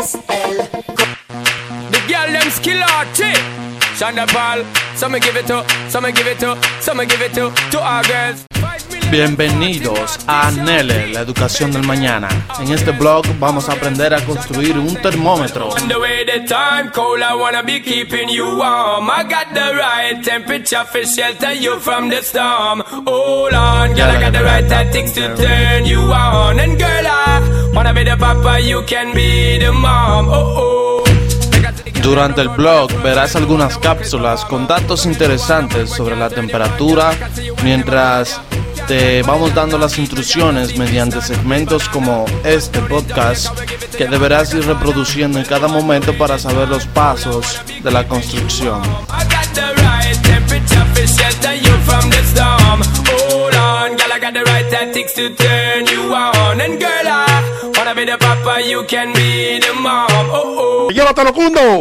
es The girl them skill arty. Shonda Paul, some me give it to, some me give it to, some me give it to, to our girls. Bienvenidos a Nele, la educación del mañana. En este blog vamos a aprender a construir un termómetro. Durante el blog verás algunas cápsulas con datos interesantes sobre la temperatura mientras te vamos dando las instrucciones mediante segmentos como este podcast que deberás ir reproduciendo en cada momento para saber los pasos de la construcción. Got the right tactics to turn you on. And girl, I wanna be the papa, you can be the mom. Oh oh. ¡Llévatelo, Cundo!